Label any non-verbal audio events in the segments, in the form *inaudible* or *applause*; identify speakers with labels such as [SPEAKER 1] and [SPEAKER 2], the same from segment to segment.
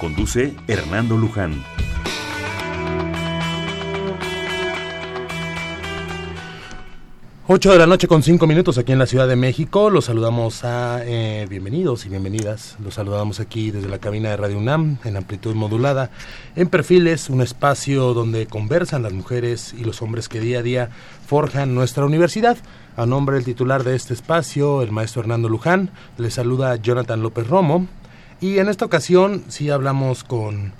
[SPEAKER 1] Conduce Hernando Luján.
[SPEAKER 2] Ocho de la noche con cinco minutos aquí en la Ciudad de México. Los saludamos a eh, bienvenidos y bienvenidas. Los saludamos aquí desde la cabina de Radio UNAM en amplitud modulada. En Perfiles, un espacio donde conversan las mujeres y los hombres que día a día forjan nuestra universidad. A nombre del titular de este espacio, el maestro Hernando Luján, le saluda Jonathan López Romo. Y en esta ocasión sí hablamos con,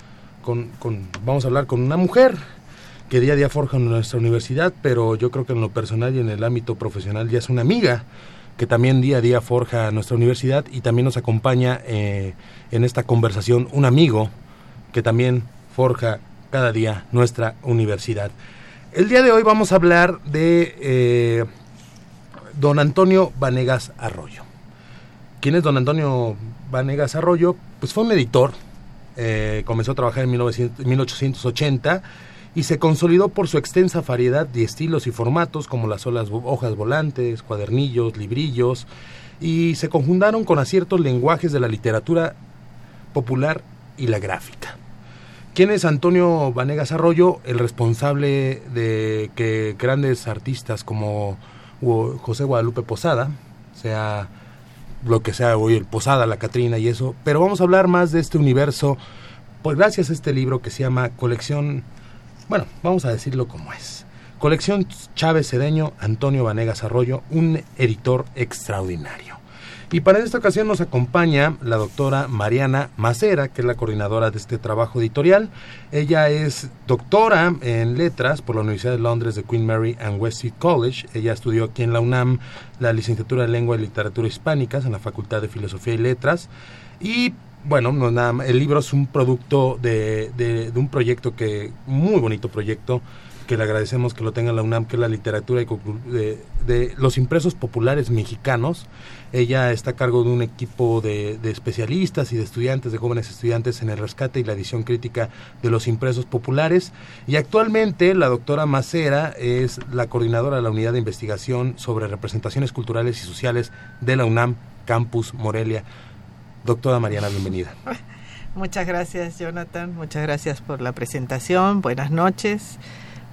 [SPEAKER 2] con, con vamos a hablar con una mujer que día a día forja en nuestra universidad, pero yo creo que en lo personal y en el ámbito profesional ya es una amiga que también día a día forja nuestra universidad y también nos acompaña eh, en esta conversación un amigo que también forja cada día nuestra universidad. El día de hoy vamos a hablar de eh, don Antonio Vanegas Arroyo. ¿Quién es don Antonio Vanegas Arroyo? Pues fue un editor, eh, comenzó a trabajar en 1880 y se consolidó por su extensa variedad de estilos y formatos como las hojas volantes, cuadernillos, librillos, y se conjuntaron con aciertos lenguajes de la literatura popular y la gráfica. ¿Quién es Antonio Vanegas Arroyo? El responsable de que grandes artistas como José Guadalupe Posada, sea lo que sea hoy el Posada, la Catrina y eso, pero vamos a hablar más de este universo, pues gracias a este libro que se llama Colección bueno, vamos a decirlo como es. Colección Chávez Cedeño, Antonio Vanegas Arroyo, un editor extraordinario. Y para esta ocasión nos acompaña la doctora Mariana Macera, que es la coordinadora de este trabajo editorial. Ella es doctora en letras por la Universidad de Londres de Queen Mary and Westfield College. Ella estudió aquí en la UNAM la licenciatura de Lengua y Literatura Hispánicas en la Facultad de Filosofía y Letras. Y bueno, no, nada, el libro es un producto de, de, un proyecto que, muy bonito proyecto, que le agradecemos que lo tenga la UNAM, que es la literatura de, los impresos populares mexicanos. Ella está a cargo de un equipo de, especialistas y de estudiantes, de jóvenes estudiantes en el rescate y la edición crítica de los impresos populares. Y actualmente la doctora Macera es la coordinadora de la unidad de investigación sobre representaciones culturales y sociales de la UNAM Campus Morelia. Doctora Mariana, bienvenida.
[SPEAKER 3] Muchas gracias, Jonathan. Muchas gracias por la presentación. Buenas noches.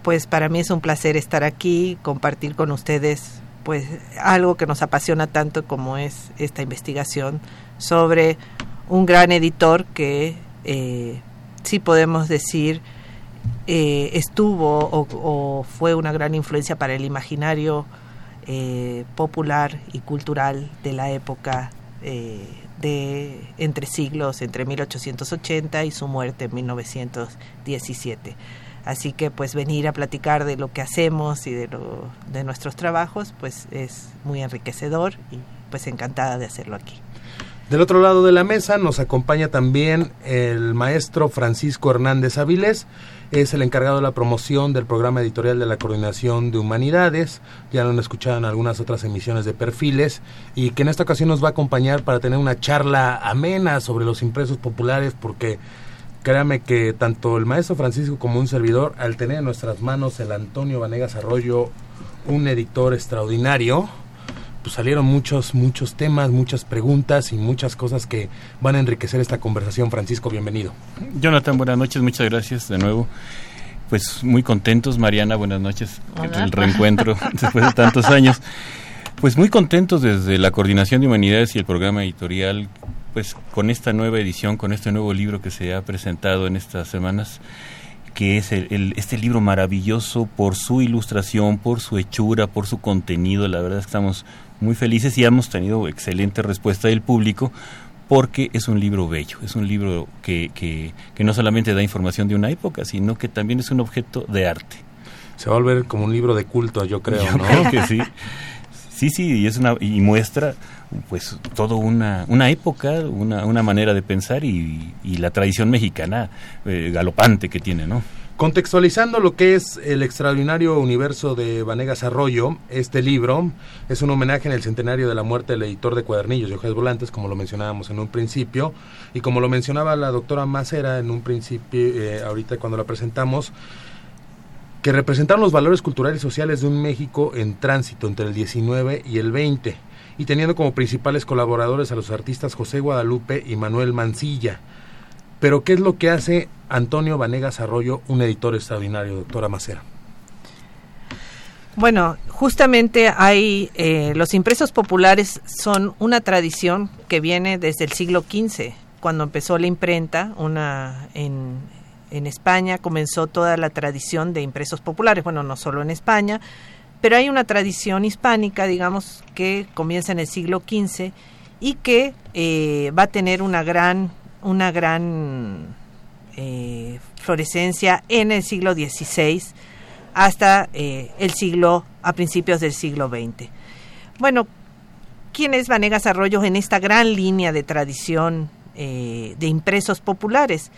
[SPEAKER 3] Pues para mí es un placer estar aquí, compartir con ustedes pues algo que nos apasiona tanto como es esta investigación sobre un gran editor que eh, sí podemos decir eh, estuvo o, fue una gran influencia para el imaginario eh, popular y cultural de la época de entre siglos, entre 1880 y su muerte en 1917. Así que pues venir a platicar de lo que hacemos y de, lo, de nuestros trabajos pues es muy enriquecedor y pues encantada de hacerlo aquí.
[SPEAKER 2] Del otro lado de la mesa nos acompaña también el maestro Francisco Hernández Avilés, es el encargado de la promoción del programa editorial de la Coordinación de Humanidades, ya lo han escuchado en algunas otras emisiones de perfiles, y que en esta ocasión nos va a acompañar para tener una charla amena sobre los impresos populares, porque créame que tanto el maestro Francisco como un servidor, al tener en nuestras manos el Antonio Vanegas Arroyo, un editor extraordinario, pues salieron muchos, muchos temas, muchas preguntas y muchas cosas que van a enriquecer esta conversación. Francisco, bienvenido.
[SPEAKER 4] Jonathan, buenas noches, muchas gracias de nuevo. Pues muy contentos, Mariana, buenas noches, el reencuentro *laughs* después de tantos años. Pues muy contentos desde la Coordinación de Humanidades y el programa editorial, pues con esta nueva edición, con este nuevo libro que se ha presentado en estas semanas que es el, este libro maravilloso por su ilustración, por su hechura, por su contenido. La verdad es que estamos muy felices y hemos tenido excelente respuesta del público porque es un libro bello, es un libro que, que, no solamente da información de una época, sino que también es un objeto de arte.
[SPEAKER 2] Se va a volver como un libro de culto, yo creo,
[SPEAKER 4] ¿no? que sí. Sí, sí, y, es una, y muestra pues toda una, una época, una, una manera de pensar y, la tradición mexicana eh, galopante que tiene, ¿no?
[SPEAKER 2] Contextualizando lo que es el extraordinario universo de Vanegas Arroyo, este libro es un homenaje en el centenario de la muerte del editor de cuadernillos y hojas volantes, como lo mencionábamos en un principio, y como lo mencionaba la doctora Macera en un principio, eh, ahorita cuando la presentamos, que representaron los valores culturales y sociales de un México en tránsito entre el 19 y el 20, y teniendo como principales colaboradores a los artistas José Guadalupe y Manuel Mancilla pero ¿qué es lo que hace Antonio Vanegas Arroyo, un editor extraordinario, doctora Macera?
[SPEAKER 3] Bueno, justamente hay eh, los impresos populares son una tradición que viene desde el siglo XV, cuando empezó la imprenta, una en, en España comenzó toda la tradición de impresos populares, bueno, no solo en España, pero hay una tradición hispánica, digamos, que comienza en el siglo XV y que eh, va a tener una gran una gran eh, florescencia en el siglo XVI hasta eh, el siglo, a principios del siglo XX. Bueno, ¿quién es Vanegas Arroyo en esta gran línea de tradición de impresos populares?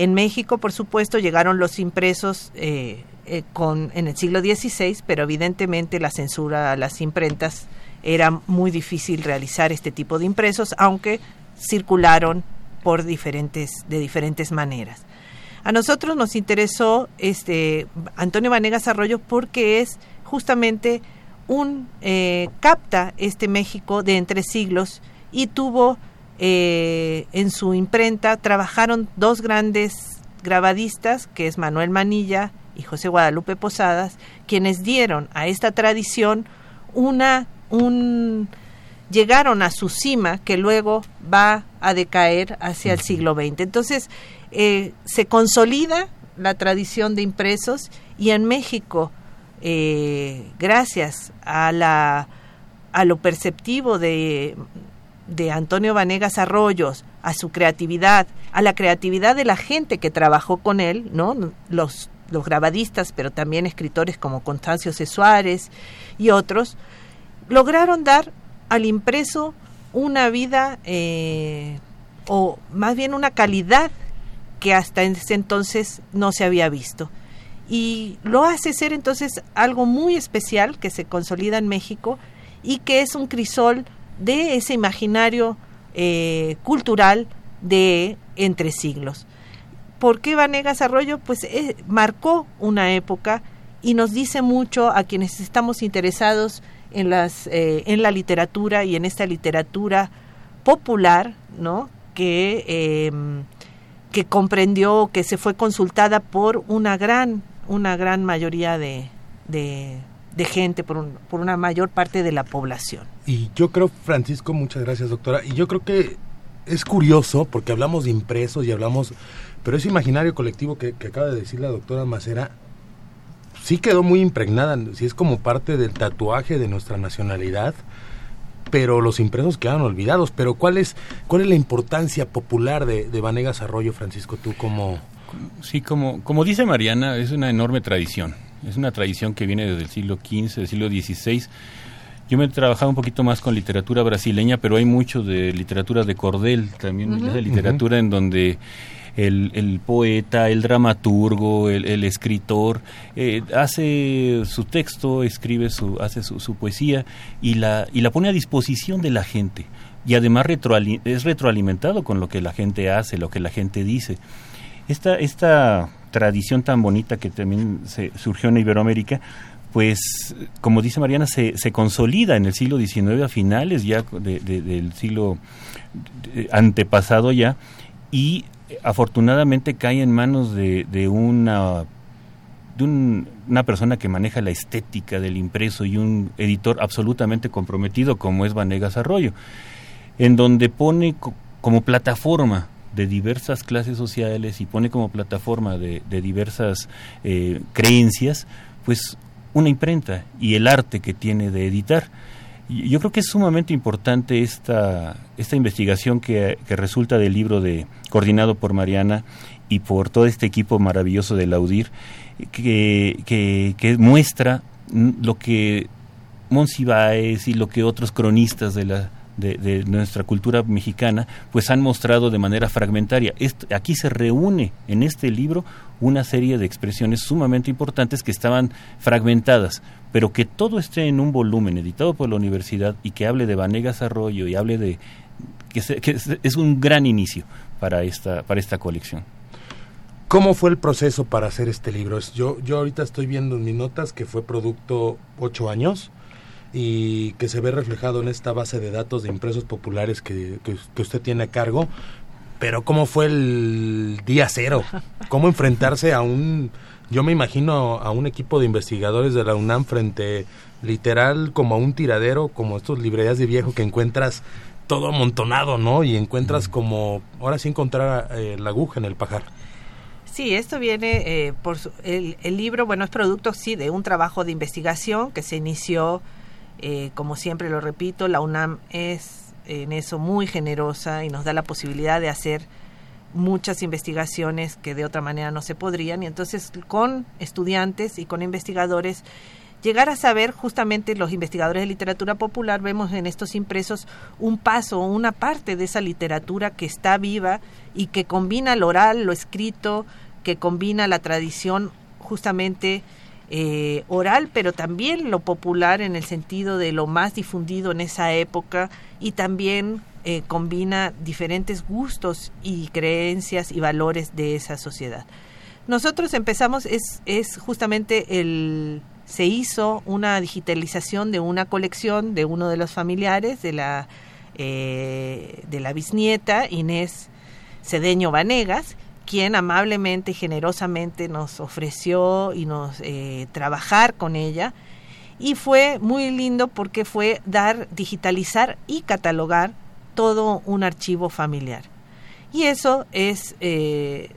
[SPEAKER 3] En México, por supuesto, llegaron los impresos con, en el siglo XVI, pero evidentemente la censura a las imprentas era muy difícil realizar este tipo de impresos, aunque circularon por diferentes, de diferentes maneras. A nosotros nos interesó este Antonio Vanegas Arroyo porque es justamente un eh, capta este México de entre siglos y tuvo eh, en su imprenta trabajaron dos grandes grabadistas que es Manuel Manilla y José Guadalupe Posadas quienes dieron a esta tradición una un llegaron a su cima que luego va a decaer hacia el siglo XX. Entonces, eh, se consolida la tradición de impresos y en México, eh, gracias a, la, a lo perceptivo de, de Antonio Vanegas Arroyos, a su creatividad, a la creatividad de la gente que trabajó con él, ¿no? los, los grabadistas, pero también escritores como Constancio C. Suárez y otros, lograron dar al impreso una vida eh, o más bien una calidad que hasta ese entonces no se había visto. Y lo hace ser entonces algo muy especial que se consolida en México y que es un crisol de ese imaginario eh, cultural de entre siglos. ¿Por qué Vanegas Arroyo? Pues eh, marcó una época y nos dice mucho a quienes estamos interesados en, las, eh, en la literatura y en esta literatura popular, ¿no? Que, em, que comprendió, que se fue consultada por una gran, una gran mayoría de, de, gente, por, por una mayor parte de la población.
[SPEAKER 2] Y yo creo, Francisco, muchas gracias, doctora, y yo creo que es curioso, porque hablamos de impresos y hablamos, pero ese imaginario colectivo que, que acaba de decir la doctora Macera, sí quedó muy impregnada, sí es como parte del tatuaje de nuestra nacionalidad, pero los impresos quedaron olvidados. Pero ¿cuál es, cuál es la importancia popular de, de Vanegas Arroyo, Francisco, tú como...
[SPEAKER 4] Sí, como, como dice Mariana, es una enorme tradición. Es una tradición que viene desde el siglo XV, del siglo XVI. Yo me he trabajado un poquito más con literatura brasileña, pero hay mucho de literatura de cordel, también de literatura en donde el, poeta, el dramaturgo, el, escritor, eh, hace su texto, escribe su, hace su, poesía y la, y la pone a disposición de la gente. Y además es retroalimentado con lo que la gente hace, lo que la gente dice. Esta, esta tradición tan bonita que también se surgió en Iberoamérica, pues como dice Mariana, se, consolida en el siglo XIX a finales ya del siglo antepasado ya, y afortunadamente cae en manos de, de una de una persona que maneja la estética del impreso y un editor absolutamente comprometido como es Vanegas Arroyo, en donde pone como plataforma de diversas clases sociales y pone como plataforma de, diversas eh, creencias, pues una imprenta y el arte que tiene de editar. Yo creo que es sumamente importante esta, esta investigación que, resulta del libro de coordinado por Mariana y por todo este equipo maravilloso de Laudir, que, que, muestra lo que Monsiváis y lo que otros cronistas de la de, nuestra cultura mexicana, pues han mostrado de manera fragmentaria. aquí se reúne en este libro una serie de expresiones sumamente importantes que estaban fragmentadas, pero que todo esté en un volumen editado por la universidad y que hable de Vanegas Arroyo y hable de que, es, un gran inicio para esta para esta colección.
[SPEAKER 2] ¿Cómo fue el proceso para hacer este libro? Yo, yo ahorita estoy viendo en mis notas que fue producto ocho años y que se ve reflejado en esta base de datos de impresos populares que, que, usted tiene a cargo. Pero ¿cómo fue el día cero? *laughs* ¿Cómo enfrentarse a un, yo me imagino a un equipo de investigadores de la UNAM frente literal como a un tiradero, como estos librerías de viejo que encuentras todo amontonado, ¿no? Y encuentras como, ahora sí encontrar eh, la aguja en el pajar.
[SPEAKER 3] Sí, esto viene eh, por el, el, libro, bueno, es producto, sí, de un trabajo de investigación que se inició eh, como siempre lo repito, la UNAM es en eso muy generosa y nos da la posibilidad de hacer muchas investigaciones que de otra manera no se podrían. Y entonces con estudiantes y con investigadores llegar a saber justamente los investigadores de literatura popular vemos en estos impresos un paso, una parte de esa literatura que está viva y que combina lo oral, lo escrito, que combina la tradición justamente eh, oral, pero también lo popular en el sentido de lo más difundido en esa época y también eh, combina diferentes gustos y creencias y valores de esa sociedad. Nosotros empezamos, es, es justamente el, se hizo una digitalización de una colección de uno de los familiares de la, eh, de la bisnieta Inés Cedeño Vanegas, quien amablemente y generosamente nos ofreció y nos eh, trabajar con ella. Y fue muy lindo porque fue dar digitalizar y catalogar todo un archivo familiar. Y eso es eh,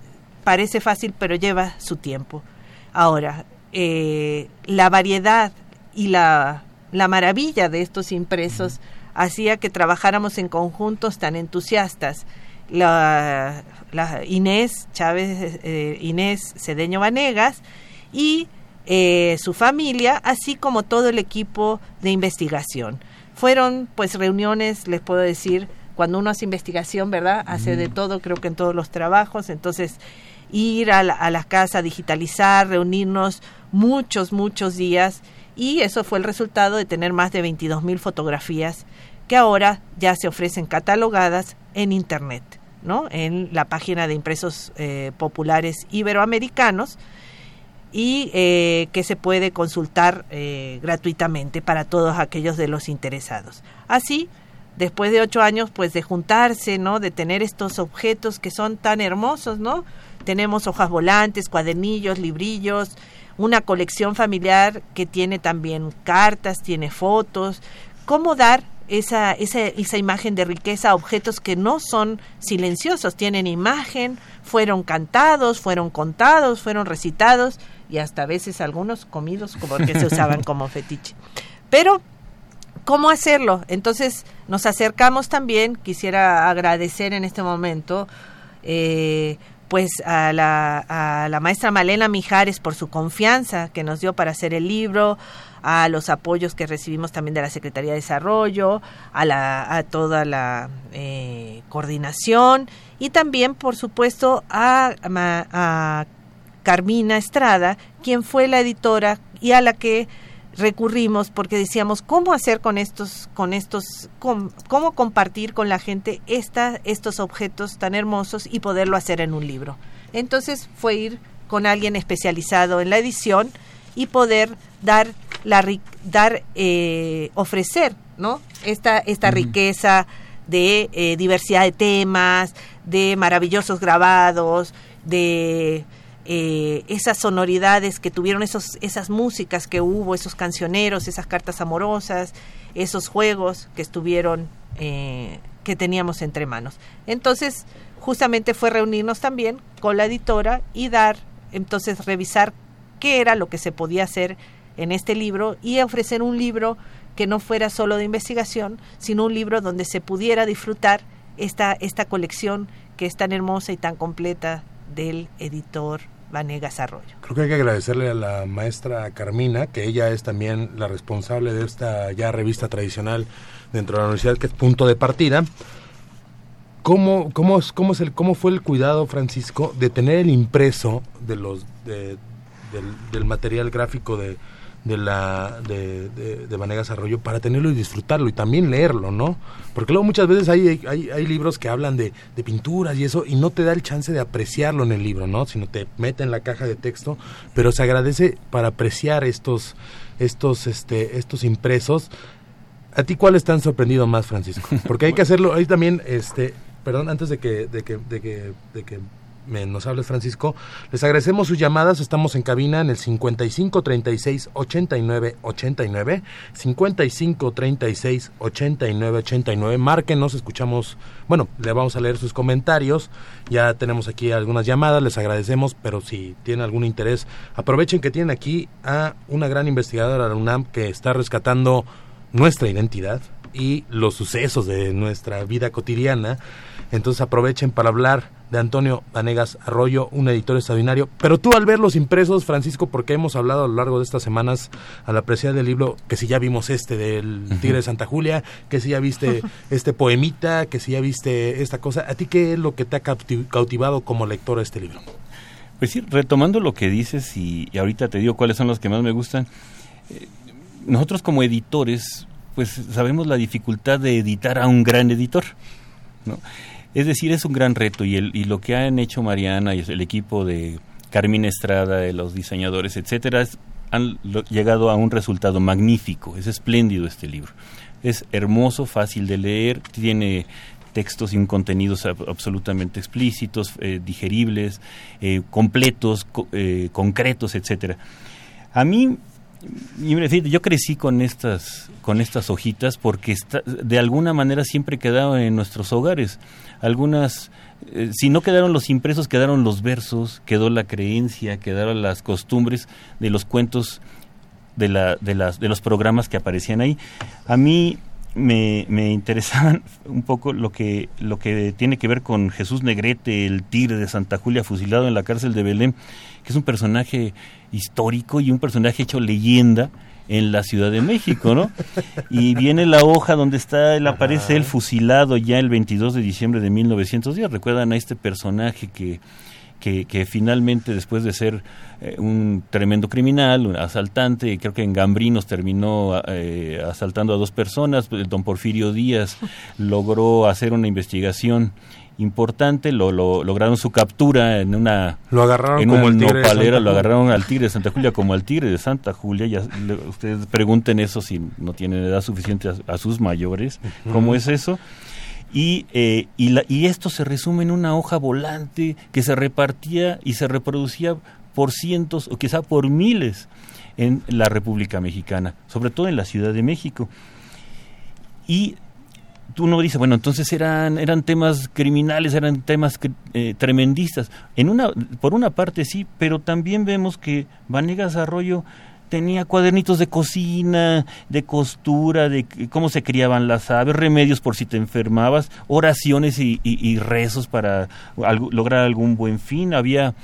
[SPEAKER 3] parece fácil pero lleva su tiempo. Ahora eh, la variedad y la, la maravilla de estos impresos hacía que trabajáramos en conjuntos tan entusiastas. La, Inés Chávez, eh, Inés Cedeño Vanegas y eh, su familia, así como todo el equipo de investigación. Fueron pues reuniones, les puedo decir, cuando uno hace investigación, ¿verdad? Hace de todo, creo que en todos los trabajos, entonces ir a la, a la casa, digitalizar, reunirnos muchos, muchos días y eso fue el resultado de tener más de 22 mil fotografías que ahora ya se ofrecen catalogadas en Internet. ¿No? en la página de impresos eh, populares iberoamericanos y eh, que se puede consultar eh, gratuitamente para todos aquellos de los interesados. Así, después de ocho años, pues de juntarse, ¿no? De tener estos objetos que son tan hermosos, ¿no? Tenemos hojas volantes, cuadernillos, librillos, una colección familiar que tiene también cartas, tiene fotos. ¿Cómo dar esa, esa, esa imagen de riqueza, objetos que no son silenciosos, tienen imagen, fueron cantados, fueron contados, fueron recitados y hasta a veces algunos comidos como que se usaban como *laughs* fetiche. Pero, ¿cómo hacerlo? Entonces nos acercamos también, quisiera agradecer en este momento, eh, pues a la, a la maestra Malena Mijares por su confianza que nos dio para hacer el libro, a los apoyos que recibimos también de la Secretaría de Desarrollo, a, la, a toda la eh, coordinación y también, por supuesto, a, a, Carmina Estrada, quien fue la editora y a la que recurrimos porque decíamos cómo hacer con estos con estos cómo compartir con la gente esta, estos objetos tan hermosos y poderlo hacer en un libro entonces fue ir con alguien especializado en la edición y poder dar la dar eh, ofrecer no esta esta riqueza de eh, diversidad de temas de maravillosos grabados de eh, esas sonoridades que tuvieron esos esas músicas que hubo esos cancioneros esas cartas amorosas esos juegos que estuvieron que teníamos entre manos. Entonces justamente fue reunirnos también con la editora y dar entonces revisar qué era lo que se podía hacer en este libro y ofrecer un libro que no fuera solo de investigación, sino un libro donde se pudiera disfrutar esta, esta colección que es tan hermosa y tan completa del editor Vanegas Arroyo.
[SPEAKER 2] Creo que hay que agradecerle a la maestra Carmina, que ella es también la responsable de esta ya revista tradicional dentro de la universidad, que es punto de partida. ¿Cómo, cómo, es, cómo, es el, ¿Cómo fue el cuidado, Francisco, de tener el impreso de los, del, del material gráfico de, de la de, de, de, Vanegas Arroyo para tenerlo y disfrutarlo y también leerlo, ¿no? Porque luego muchas veces hay, hay, hay libros que hablan de, de, pinturas y eso y no te da el chance de apreciarlo en el libro, ¿no? Sino te mete en la caja de texto, pero se agradece para apreciar estos estos este estos impresos. ¿A ti cuáles te han sorprendido más, Francisco? Porque hay que *laughs* hacerlo, ahí también este, perdón, antes de que de que de que, de que nos hables Francisco. Les agradecemos sus llamadas. Estamos en cabina en el 55 36 89 89. 55 36 89 89. Márquenos, escuchamos. Bueno, le vamos a leer sus comentarios. Ya tenemos aquí algunas llamadas, les agradecemos, pero si tienen algún interés, aprovechen que tienen aquí a una gran investigadora de la UNAM que está rescatando nuestra identidad y los sucesos de nuestra vida cotidiana. Entonces aprovechen para hablar de Antonio Vanegas Arroyo, un editor extraordinario. Pero tú al ver los impresos, Francisco, porque hemos hablado a lo largo de estas semanas al apreciar del libro, que si ya vimos este del Tigre de Santa Julia, que si ya viste *laughs* este poemita, que si ya viste esta cosa, ¿a ti qué es lo que te ha cautivado como lector a este libro?
[SPEAKER 4] Pues sí, retomando lo que dices y, y ahorita te digo cuáles son los que más me gustan, eh, nosotros como editores, pues sabemos la dificultad de editar a un gran editor, ¿no? Es decir, es un gran reto y, el, y lo que han hecho Mariana y el equipo de Carmina Estrada, de los diseñadores, etcétera, han llegado a un resultado magnífico. Es espléndido este libro. Es hermoso, fácil de leer, tiene textos y un contenidos absolutamente explícitos, eh, digeribles, eh, completos, co eh, concretos, etcétera. A mí yo crecí con estas con estas hojitas porque está, de alguna manera siempre quedaban en nuestros hogares algunas eh, si no quedaron los impresos quedaron los versos quedó la creencia quedaron las costumbres de los cuentos de la de las de los programas que aparecían ahí. A mí me, me interesaban *laughs* un poco lo que lo que tiene que ver con Jesús Negrete el tigre de Santa Julia fusilado en la cárcel de Belén que es un personaje histórico y un personaje hecho leyenda en la Ciudad de México, ¿no? Y viene la hoja donde está, él aparece el fusilado ya el 22 de diciembre de 1910. Recuerdan a este personaje que, que, que finalmente, después de ser eh, un tremendo criminal, un asaltante, creo que en Gambrinos terminó eh, asaltando a dos personas, don Porfirio Díaz logró hacer una investigación importante, lo, lo, lograron su captura en una
[SPEAKER 2] lo agarraron
[SPEAKER 4] en
[SPEAKER 2] como
[SPEAKER 4] una
[SPEAKER 2] el
[SPEAKER 4] nopalera, lo agarraron al tigre de Santa Julia como al tigre de Santa Julia, ya le, ustedes pregunten eso si no tienen edad suficiente a, a sus mayores, uh -huh. ¿cómo es eso? Y, eh, y, la, y esto se resume en una hoja volante que se repartía y se reproducía por cientos o quizá por miles en la República Mexicana, sobre todo en la Ciudad de México. Y tú no dices, bueno, entonces eran, eran temas criminales, eran temas eh, tremendistas. En una, por una parte sí, pero también vemos que Vanegas Arroyo tenía cuadernitos de cocina, de costura, de cómo se criaban las aves, remedios por si te enfermabas, oraciones y, rezos para lograr algún buen fin. Había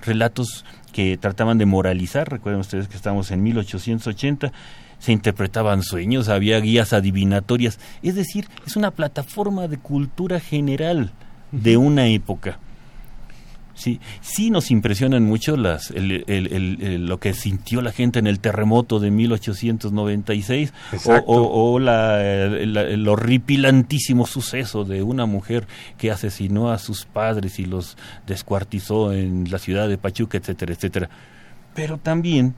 [SPEAKER 4] relatos que trataban de moralizar, recuerden ustedes que estamos en 1880 se interpretaban sueños, había guías adivinatorias, es decir, es una plataforma de cultura general de una época. Sí, sí nos impresionan mucho las, el, el, el, lo que sintió la gente en el terremoto de 1896 o, o, o la, la, el horripilantísimo suceso de una mujer que asesinó a sus padres y los descuartizó en la ciudad de Pachuca, etcétera, etcétera. Pero también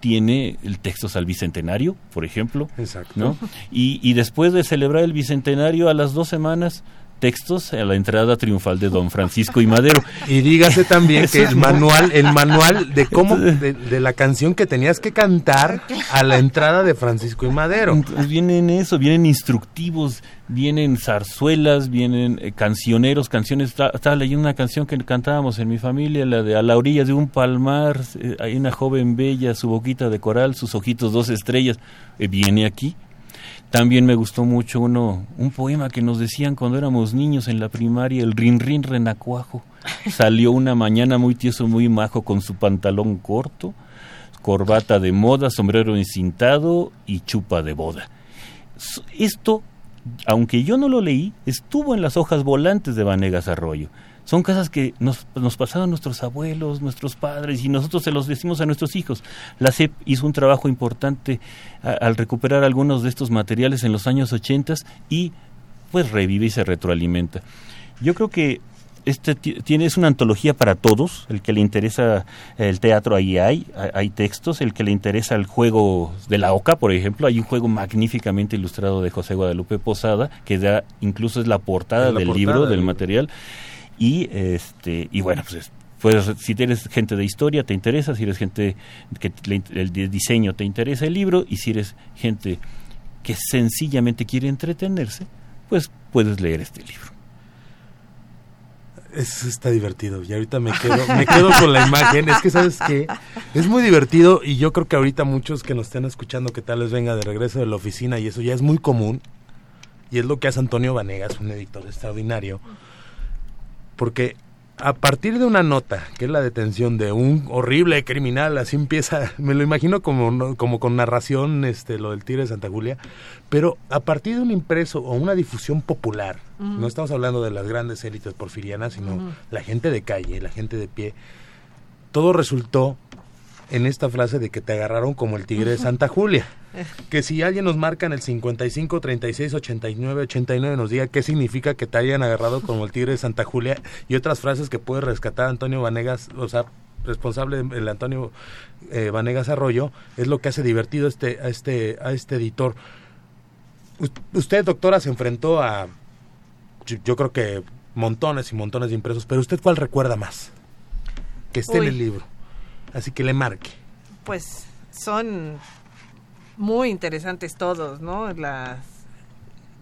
[SPEAKER 4] tiene el texto al bicentenario, por ejemplo.
[SPEAKER 2] Exacto.
[SPEAKER 4] ¿no? Y, y después de celebrar el bicentenario, a las dos semanas textos a la entrada triunfal de Don Francisco y Madero.
[SPEAKER 2] Y dígase también que el manual, el *laughs* manual de cómo, de, de, la canción que tenías que cantar a la entrada de Francisco y Madero.
[SPEAKER 4] Entonces vienen eso, vienen instructivos, vienen zarzuelas, vienen eh, cancioneros, canciones. Estaba, estaba, leyendo una canción que cantábamos en mi familia, la de A la orilla de un palmar, eh, hay una joven bella, su boquita de coral, sus ojitos dos estrellas. Eh, viene aquí También me gustó mucho uno, un poema que nos decían cuando éramos niños en la primaria, el Rin Rin Renacuajo. *laughs* Salió una mañana muy tieso, muy majo, con su pantalón corto, corbata de moda, sombrero encintado y chupa de boda. Esto, aunque yo no lo leí, estuvo en las hojas volantes de Vanegas Arroyo. Son cosas que nos, nos pasaron nuestros abuelos, nuestros padres, y nosotros se los decimos a nuestros hijos. La CEP hizo un trabajo importante al recuperar algunos de estos materiales en los años 80 y pues revive y se retroalimenta. Yo creo que este tiene es una antología para todos, el que le interesa el teatro ahí hay, hay textos, el que le interesa el juego de la oca, por ejemplo, hay un juego magníficamente ilustrado de José Guadalupe Posada, que da incluso es la portada del libro, del material, y este y bueno, pues pues si eres gente de historia te interesa, si eres gente que el diseño te interesa el libro y si eres gente que sencillamente quiere entretenerse, pues puedes leer este libro.
[SPEAKER 2] Eso está divertido y ahorita me quedo, me quedo con la imagen. Es que, ¿sabes qué? Es muy divertido y yo creo que ahorita muchos que nos estén escuchando que tal vez venga de regreso de la oficina y eso ya es muy común. Y es lo que hace Antonio Vanegas, un editor extraordinario. Porque a partir de una nota, que es la detención de un horrible criminal, así empieza, *laughs* me lo imagino como, como con narración, este, lo del tiro de Santa Julia, pero a partir de un impreso o una difusión popular, no estamos hablando de las grandes élites porfirianas, sino la gente de calle, la gente de pie, todo resultó en esta frase de que te agarraron como el tigre de Santa Julia. Que si alguien nos marca en el 55, 36, 89, 89, nos diga qué significa que te hayan agarrado como el tigre de Santa Julia y otras frases que puede rescatar Antonio Vanegas, o sea, responsable el Antonio eh, Vanegas Arroyo, es lo que hace divertido este, a, este, a este editor. usted, doctora, se enfrentó a, yo, creo que montones y montones de impresos, pero usted cuál recuerda más? Que esté en el libro. Así que le marque.
[SPEAKER 3] Pues son muy interesantes todos, ¿no? Las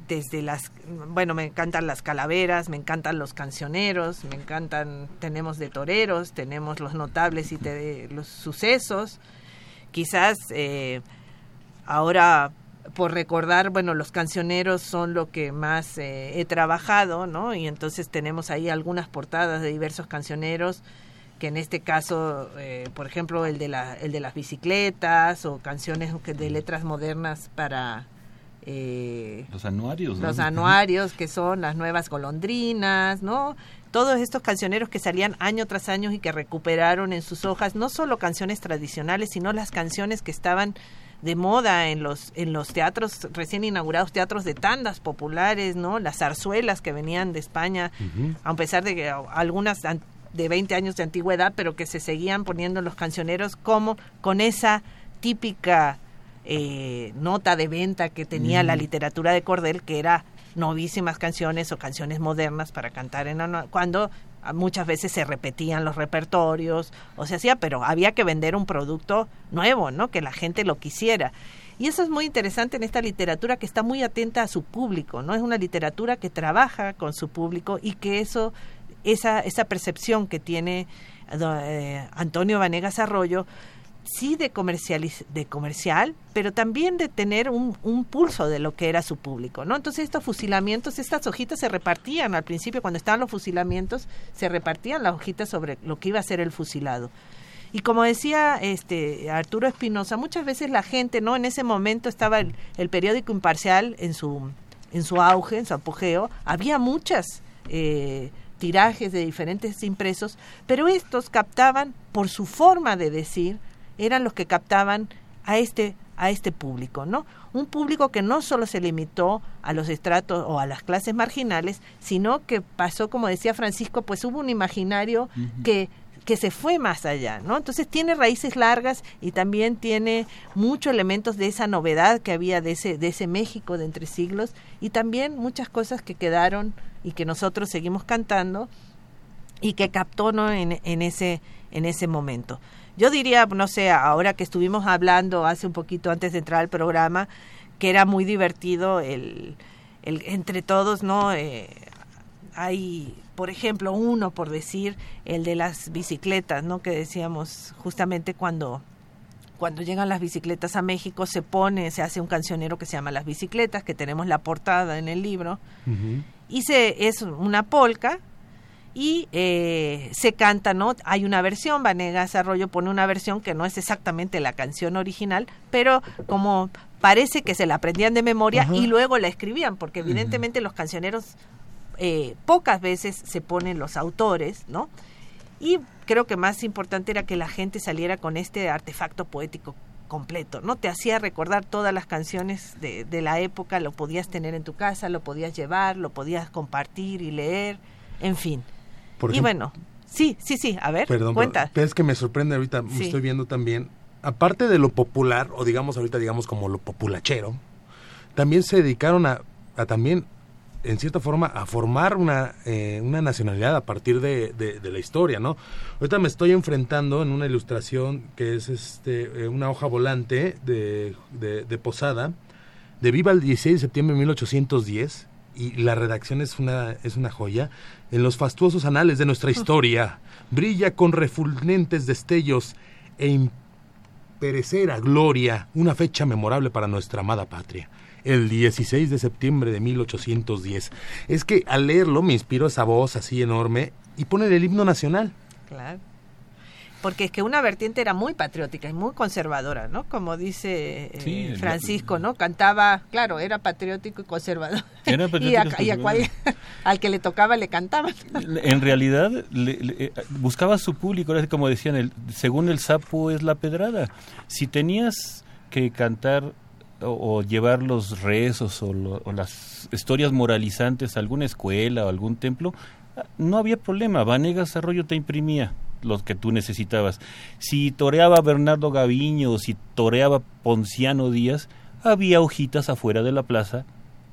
[SPEAKER 3] desde las bueno, me encantan las calaveras, me encantan los cancioneros, me encantan tenemos de toreros, tenemos los notables y de, los sucesos. Quizás eh, ahora por recordar, bueno, los cancioneros son lo que más eh, he trabajado, ¿no? Y entonces tenemos ahí algunas portadas de diversos cancioneros que en este caso, eh, por ejemplo, el de, la, el de las bicicletas o canciones de letras modernas para...
[SPEAKER 4] Eh, los anuarios.
[SPEAKER 3] Los anuarios, que son las nuevas golondrinas, ¿no? Todos estos cancioneros que salían año tras año y que recuperaron en sus hojas no solo canciones tradicionales, sino las canciones que estaban de moda en los en los teatros recién inaugurados teatros de tandas populares no las zarzuelas que venían de España a pesar de que algunas de 20 años de antigüedad, pero que se seguían poniendo en los cancioneros como con esa típica eh, nota de venta que tenía la literatura de Cordel, que era novísimas canciones o canciones modernas para cantar en cuando muchas veces se repetían los repertorios o se hacía, pero había que vender un producto nuevo, ¿no? Que la gente lo quisiera. Y eso es muy interesante en esta literatura que está muy atenta a su público, ¿no? Es una literatura que trabaja con su público y que eso esa, esa percepción que tiene eh, Antonio Vanegas Arroyo, sí de, de comercial, pero también de tener un, un, pulso de lo que era su público, ¿no? Entonces estos fusilamientos, estas hojitas se repartían al principio, cuando estaban los fusilamientos, se repartían las hojitas sobre lo que iba a ser el fusilado. Y como decía este Arturo Espinosa, muchas veces la gente, ¿no? En ese momento estaba el, el periódico imparcial en su, en su auge, en su apogeo, había muchas eh, tirajes de diferentes impresos, pero estos captaban, por su forma de decir, eran los que captaban a este a este público, ¿no? Un público que no solo se limitó a los estratos o a las clases marginales, sino que pasó, como decía Francisco, pues hubo un imaginario que que se fue más allá, ¿no? Entonces tiene raíces largas y también tiene muchos elementos de esa novedad que había de ese, de ese México de entre siglos y también muchas cosas que quedaron y que nosotros seguimos cantando y que captó ¿no? en, ese, en ese momento. Yo diría, no sé, ahora que estuvimos hablando hace un poquito antes de entrar al programa, que era muy divertido el, el entre todos, ¿no? Eh, hay, por ejemplo, uno por decir, el de las bicicletas, ¿no? Que decíamos justamente cuando cuando llegan las bicicletas a México se pone, se hace un cancionero que se llama Las Bicicletas, que tenemos la portada en el libro, y se, es una polca y eh, se canta, ¿no? Hay una versión, Vanegas Arroyo pone una versión que no es exactamente la canción original, pero como parece que se la aprendían de memoria y luego la escribían, porque evidentemente los cancioneros eh, pocas veces se ponen los autores, ¿no? Y creo que más importante era que la gente saliera con este artefacto poético completo, ¿no? Te hacía recordar todas las canciones de, de la época, lo podías tener en tu casa, lo podías llevar, lo podías compartir y leer, en fin. y bueno, sí, sí, sí, a ver,
[SPEAKER 2] perdón, cuenta. es que me sorprende ahorita, me estoy viendo también, aparte de lo popular, o digamos ahorita digamos como lo populachero, también se dedicaron a, a también en cierta forma a formar una, eh, una nacionalidad a partir de, de, la historia, ¿no? Ahorita me estoy enfrentando en una ilustración que es este eh, una hoja volante de, de, Posada, de Viva el 16 de septiembre de 1810, y la redacción es una, es una joya. En los fastuosos anales de nuestra historia, brilla con refulgentes destellos e imperecera gloria una fecha memorable para nuestra amada patria el 16 de septiembre de 1810. Es que al leerlo me inspiró esa voz así enorme y pone el himno nacional.
[SPEAKER 3] Claro. Porque es que una vertiente era muy patriótica y muy conservadora, ¿no? Como dice eh, Francisco, ¿no? Cantaba, claro, era patriótico y conservador. Era *laughs* patriótico y, al que le tocaba le cantaba.
[SPEAKER 4] En realidad eh, buscaba su público, como decían, el, según el sapo es la pedrada. Si tenías que cantar o, llevar los rezos o, las historias moralizantes a alguna escuela o algún templo, no había problema. Vanegas Arroyo te imprimía lo que tú necesitabas. Si toreaba Bernardo Gaviño o si toreaba Ponciano Díaz, había hojitas afuera de la plaza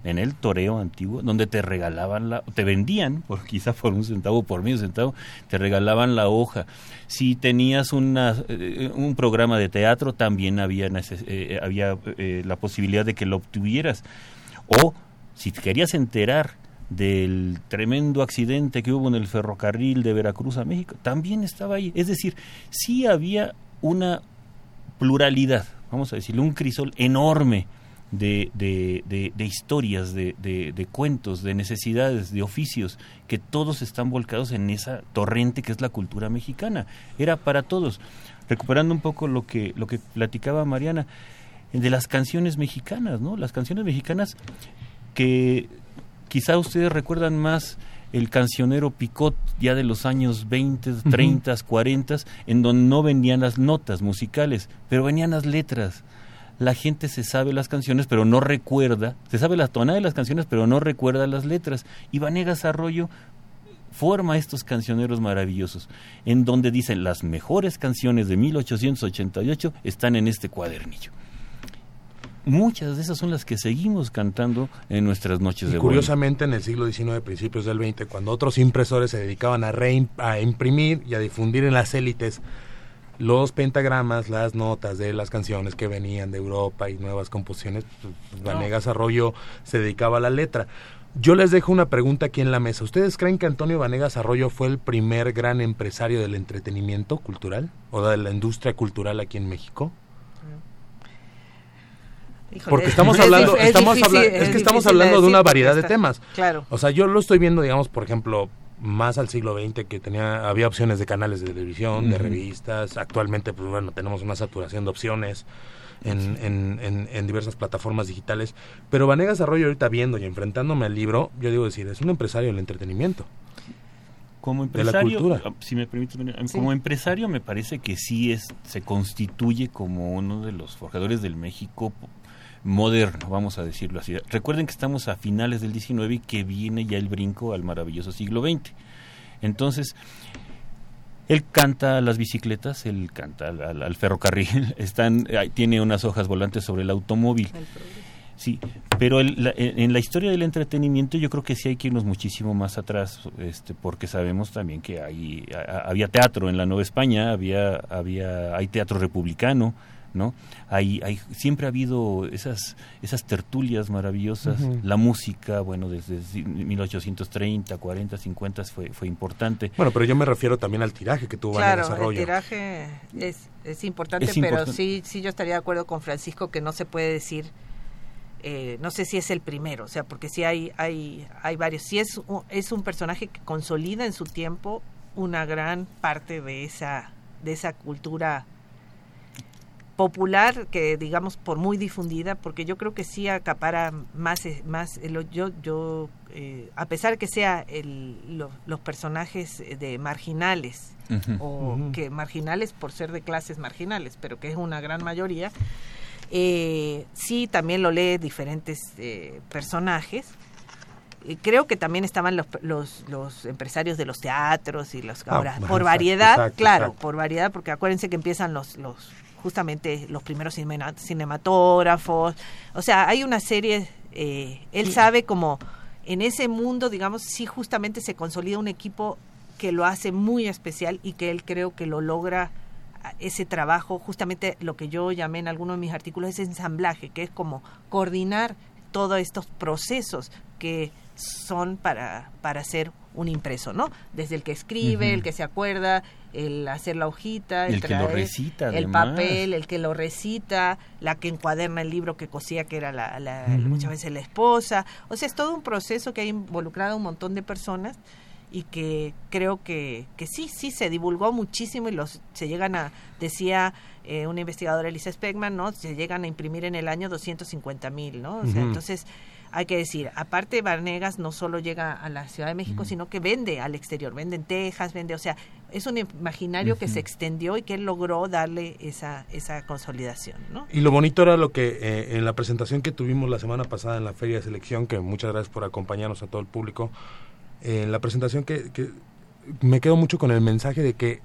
[SPEAKER 4] en el toreo antiguo, donde te regalaban la, te vendían, por *laughs* quizá por un centavo, por medio centavo, te regalaban la hoja. Si tenías una, eh, un programa de teatro, también había, eh, eh, la posibilidad de que lo obtuvieras. O si te querías enterar del tremendo accidente que hubo en el ferrocarril de Veracruz a México, también estaba ahí. Es decir, sí había una pluralidad, vamos a decirlo, un crisol enorme de, de, de, historias, de, cuentos, de necesidades, de oficios, que todos están volcados en esa torrente que es la cultura mexicana. Era para todos. Recuperando un poco lo que, lo que platicaba Mariana, de las canciones mexicanas, ¿no? Las canciones mexicanas que quizá ustedes recuerdan más el cancionero Picot ya de los años 20, 30, 40, en donde no venían las notas musicales, pero venían las letras la gente se sabe las canciones, pero no recuerda, se sabe la tonada de las canciones, pero no recuerda las letras. Y Vanegas Arroyo forma estos cancioneros maravillosos, en donde dicen las mejores canciones de 1888 están en este cuadernillo. Muchas de esas son las que seguimos cantando en nuestras noches de
[SPEAKER 2] Curiosamente, en el siglo XIX, principios del XX, cuando otros impresores se dedicaban a, a imprimir y a difundir en las élites los pentagramas, las notas de las canciones que venían de Europa y nuevas composiciones, pues, pues, Vanegas Arroyo se dedicaba a la letra. Yo les dejo una pregunta aquí en la mesa. ¿Ustedes creen que Antonio Vanegas Arroyo fue el primer gran empresario del entretenimiento cultural o de la industria cultural aquí en México? Porque estamos hablando, estamos hablando, es, que estamos hablando de una variedad de temas.
[SPEAKER 3] Claro.
[SPEAKER 2] O sea, yo lo estoy viendo, digamos, por ejemplo, más al siglo XX que tenía había opciones de canales de televisión, de revistas. Actualmente, pues bueno, tenemos una saturación de opciones en, en, en, diversas plataformas digitales. Pero Vanegas Arroyo ahorita viendo y enfrentándome al libro, yo digo decir, es un empresario del entretenimiento.
[SPEAKER 4] Como empresario, ah, si me permite, como empresario me parece que sí es se constituye como uno de los forjadores del México moderno, vamos a decirlo así. Recuerden que estamos a finales del 19 y que viene ya el brinco al maravilloso siglo XX. Entonces, él canta a las bicicletas, él canta al, ferrocarril, *laughs* están, tiene unas hojas volantes sobre el automóvil. Sí, pero en la historia del entretenimiento yo creo que sí hay que irnos muchísimo más atrás, este, porque sabemos también que hay, había teatro en la Nueva España, había, había, hay teatro republicano, ¿no? Hay, hay, siempre ha habido esas, esas tertulias maravillosas, la música, bueno, desde 1830, 40, 50 fue, fue importante.
[SPEAKER 2] Bueno, pero yo me refiero también al tiraje que tuvo
[SPEAKER 3] claro,
[SPEAKER 2] en desarrollo.
[SPEAKER 3] el tiraje es, es importante, pero sí, sí yo estaría de acuerdo con Francisco que no se puede decir eh, no sé si es el primero, o sea, porque sí hay, hay, hay varios. Sí es, es un personaje que consolida en su tiempo una gran parte de esa, de esa cultura popular que digamos por muy difundida porque yo creo que sí acapara más eh, más eh, yo yo a pesar de que sea el, los personajes de marginales o que marginales por ser de clases marginales pero que es una gran mayoría eh, sí, también lo lee diferentes eh, personajes. creo que también estaban los, los, empresarios de los teatros y los ah, ahora por variedad, claro, por variedad, porque acuérdense que empiezan los, los justamente los primeros cinematógrafos, o sea, hay una serie, eh, él sabe como en ese mundo, digamos, sí justamente se consolida un equipo que lo hace muy especial y que él creo que lo logra ese trabajo, justamente lo que yo llamé en algunos de mis artículos, es ensamblaje, que es como coordinar todos estos procesos que son para, para hacer un impreso, ¿no? Desde el que escribe, el que se acuerda, el hacer la hojita,
[SPEAKER 4] el, que lo recita,
[SPEAKER 3] el papel, el que lo recita, la que encuaderna el libro que cosía, que era la, muchas veces la esposa. O sea, es todo un proceso que ha involucrado a un montón de personas y que creo que, que sí, sí se divulgó muchísimo y los se llegan a, decía eh, una investigadora Elisa Speckman, ¿no? Se llegan a imprimir en el año 250 mil, ¿no? O sea, entonces hay que decir, aparte Varnegas no solo llega a la Ciudad de México, sino que vende al exterior, vende en Texas, vende, o sea, es un imaginario que se extendió y que él logró darle esa, esa consolidación, ¿no?
[SPEAKER 2] Y lo bonito era lo que eh, en la presentación que tuvimos la semana pasada en la Feria de Selección, que muchas gracias por acompañarnos a todo el público, en la presentación que, me quedo mucho con el mensaje de que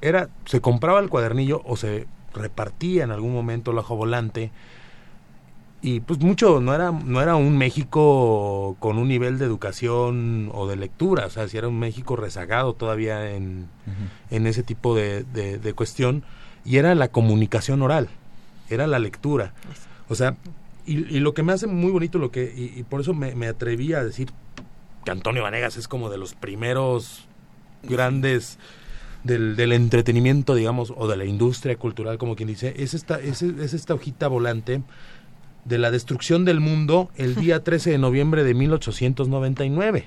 [SPEAKER 2] era se compraba el cuadernillo o se repartía en algún momento el ojo volante. Y pues mucho no era no era un México con un nivel de educación o de lectura o sea si era un México rezagado todavía en, en ese tipo de, de, cuestión. Y era la comunicación oral era la lectura. O sea y, lo que me hace muy bonito lo que y, por eso me, me atreví a decir Antonio Vanegas es como de los primeros grandes del, del, entretenimiento, digamos, o de la industria cultural, como quien dice, es esta, es, es esta hojita volante de la destrucción del mundo el día *laughs* 13 de noviembre de 1899.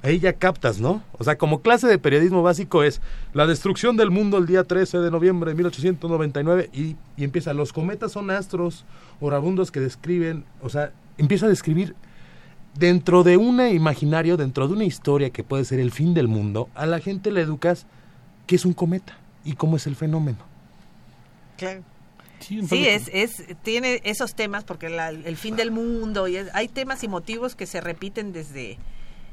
[SPEAKER 2] Ahí ya captas, ¿no? O sea, como clase de periodismo básico es la destrucción del mundo el día 13 de noviembre de 1899 y, y empieza, los cometas son astros orabundos que describen, o sea, empieza a describir dentro de un imaginario, dentro de una historia que puede ser el fin del mundo, a la gente le educas qué es un cometa y cómo es el fenómeno.
[SPEAKER 3] Claro. Sí, es, es, tiene esos temas porque el fin del mundo y hay temas y motivos que se repiten desde